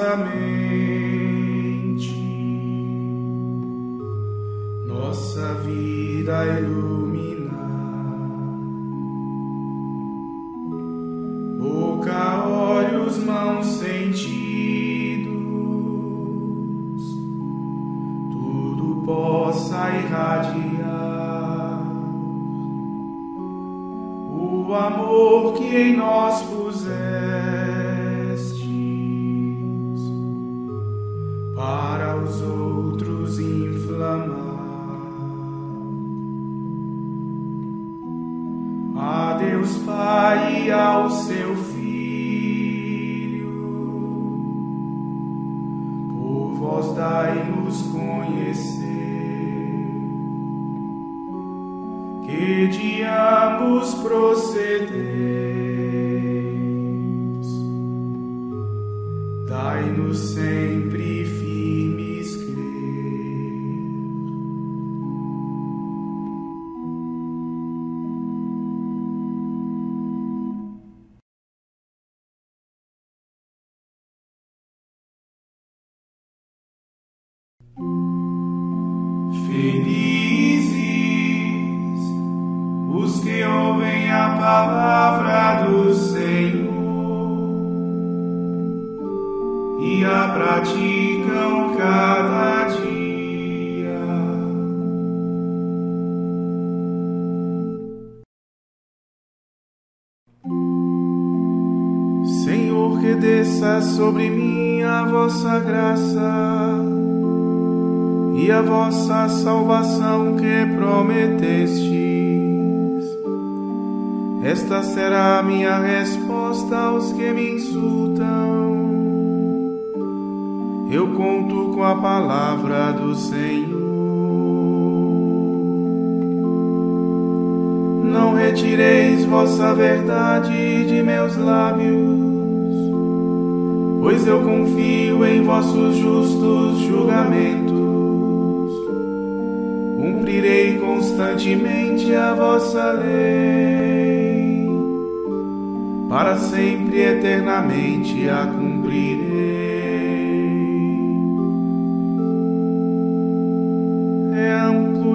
Nossa mente, nossa vida iluminar. Boca, olhos, mãos, sentidos. possa irradiar o amor que em nós pusestes que de ambos procedeis. Dai-nos sempre praticam cada dia. Senhor, que desça sobre mim a vossa graça e a vossa salvação que prometestes. Esta será a minha resposta aos que me insultam. Eu conto com a palavra do Senhor. Não retireis vossa verdade de meus lábios, pois eu confio em vossos justos julgamentos. Cumprirei constantemente a vossa lei, para sempre eternamente a cumprirei.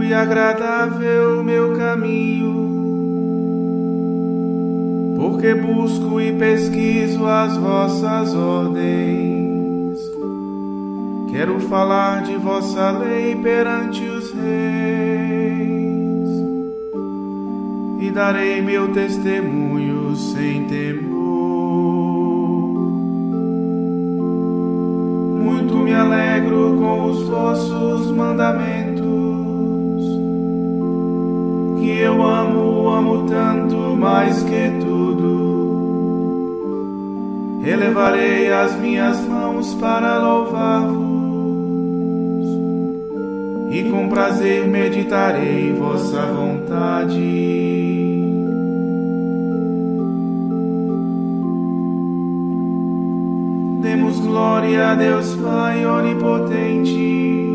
E agradável o meu caminho, porque busco e pesquiso as vossas ordens. Quero falar de vossa lei perante os reis e darei meu testemunho sem temor. Muito me alegro com os vossos mandamentos, eu amo, amo tanto mais que tudo. Elevarei as minhas mãos para louvar-vos e com prazer meditarei vossa vontade. Demos glória a Deus Pai onipotente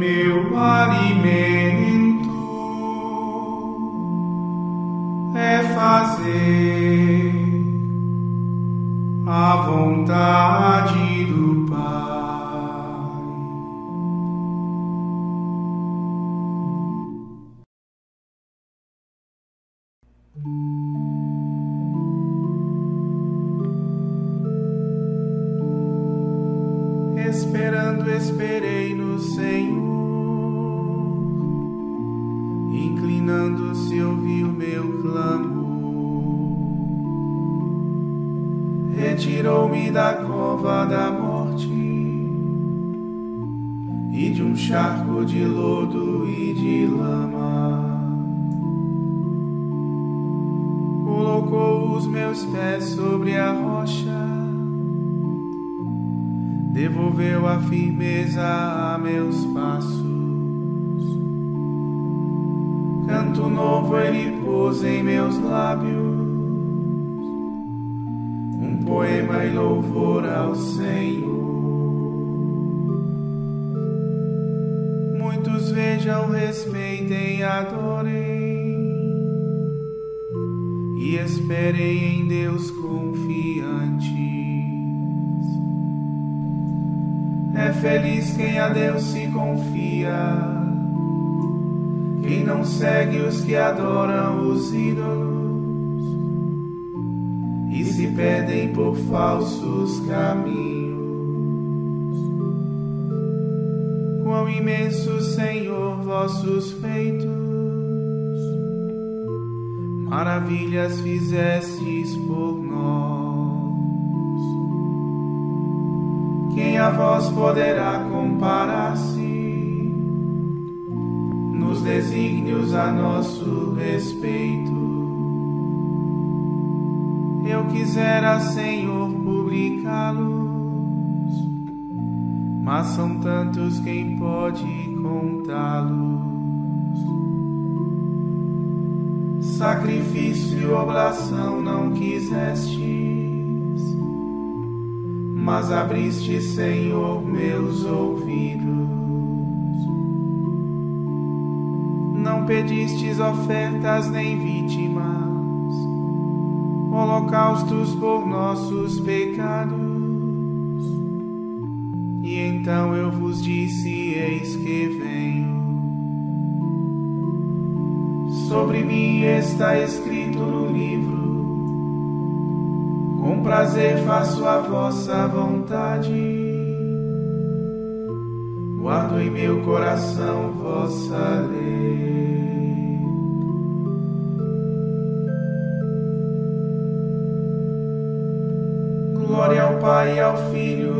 Meu alimento é fazer a vontade do Pai. Esperando, esperei de lodo e de lama. Colocou os meus pés sobre a rocha, devolveu a firmeza a meus passos canto novo ele pôs em meus lábios, um poema e louvor ao Senhor. Muitos vejam, respeitem, adorem e esperem em Deus confiantes. É feliz quem a Deus se confia quem não segue os que adoram os ídolos e se perdem por falsos caminhos. Quão imenso, Senhor, vossos feitos, maravilhas fizestes por nós. Quem a vós poderá comparar-se? nos desígnios a nosso respeito. Eu quisera, Senhor, publicá-los, mas são tantos quem pode contá-los. Sacrifício e oblação não quisestes, mas abriste, Senhor, meus ouvidos não pedistes ofertas nem vítimas, holocaustos por nossos pecados. E então eu vos disse: Eis que venho. Sobre mim está escrito no livro. Com prazer faço a vossa vontade. Guardo em meu coração vossa lei. Glória ao Pai, ao Filho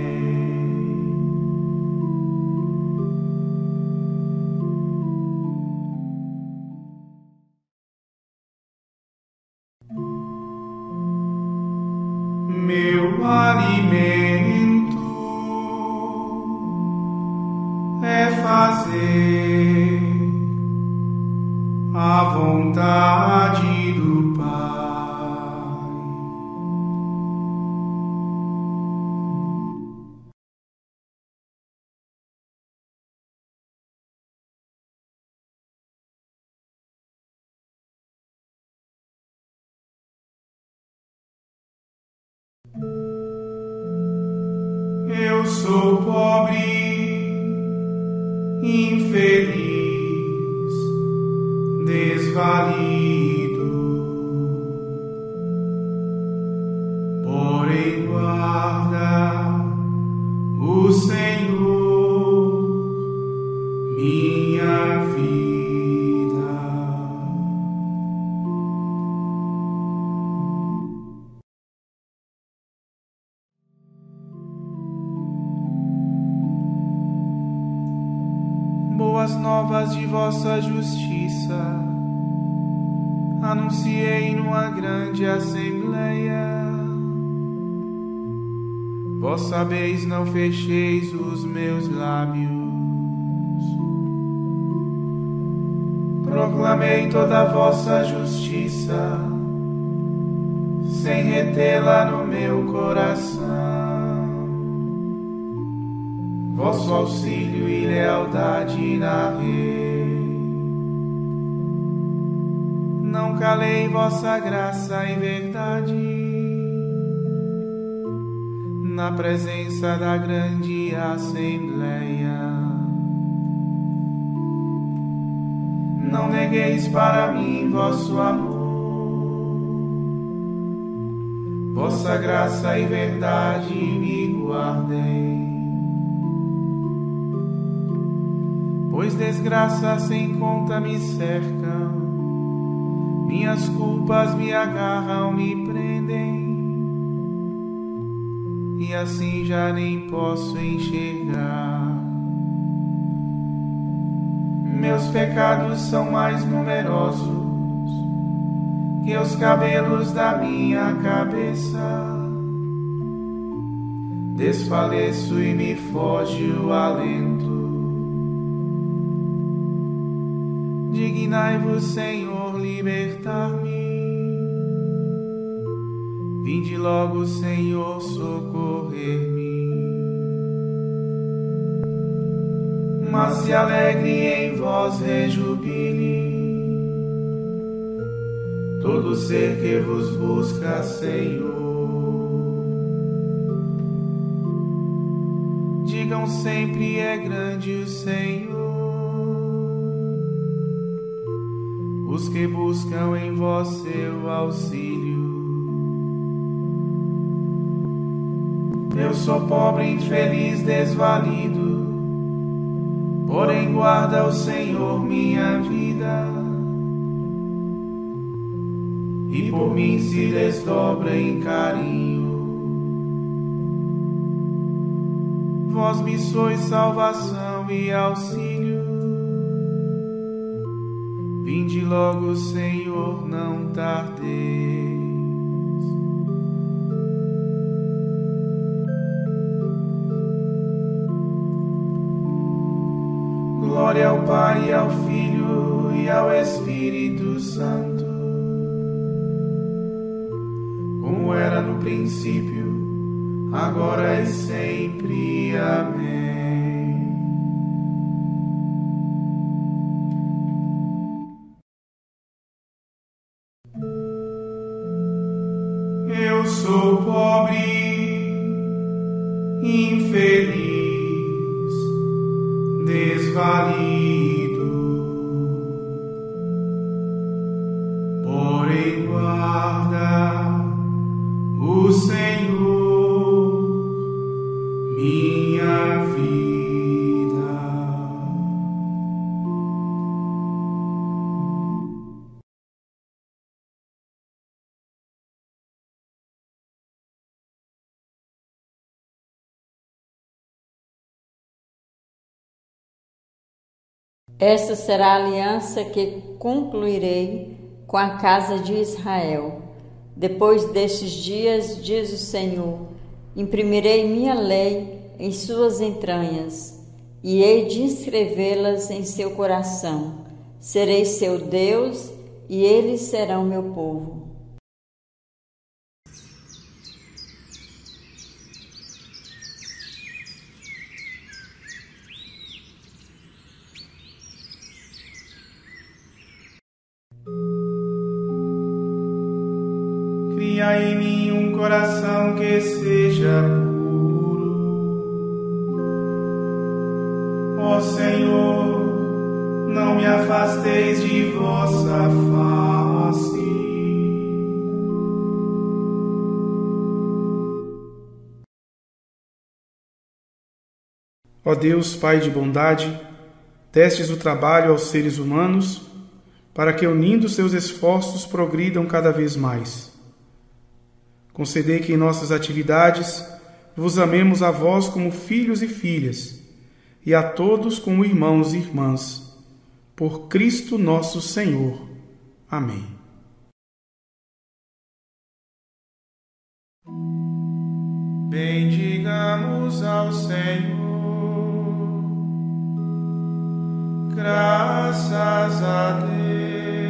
A vontade do Pai. Desvalido. Justiça anunciei numa grande assembleia. Vós sabeis, não fecheis os meus lábios. Proclamei toda a vossa justiça, sem retê-la no meu coração. Vosso auxílio e lealdade narrei. Não calei vossa graça e verdade na presença da grande assembleia. Não negueis para mim vosso amor, vossa graça e verdade me guardem. Pois desgraças sem conta me cercam minhas culpas me agarram, me prendem, e assim já nem posso enxergar. Meus pecados são mais numerosos que os cabelos da minha cabeça. Desfaleço e me foge o alento. Dignai-vos, Senhor, libertar-me. Vinde logo, Senhor, socorrer-me. Mas se alegre em vós rejubile todo ser que vos busca, Senhor. Digam sempre é grande o Senhor. Os que buscam em vós seu auxílio. Eu sou pobre, infeliz, desvalido, porém guarda o Senhor minha vida. E por mim se desdobra em carinho. Vós me sois salvação e auxílio. Vinde logo, Senhor, não tardeis. Glória ao Pai, ao Filho e ao Espírito Santo, como era no princípio, agora e sempre. Amém. Eu sou pobre, infeliz, desvalido. Essa será a aliança que concluirei com a casa de Israel. Depois destes dias, diz o Senhor, imprimirei minha lei em suas entranhas e hei de inscrevê-las em seu coração. Serei seu Deus e eles serão meu povo. Coração que seja puro. Ó Senhor, não me afasteis de vossa face. Ó Deus, Pai de bondade, destes o trabalho aos seres humanos, para que, unindo seus esforços, progridam cada vez mais. Concedei que em nossas atividades vos amemos a vós como filhos e filhas, e a todos como irmãos e irmãs. Por Cristo nosso Senhor. Amém. Bendigamos ao Senhor. Graças a Deus.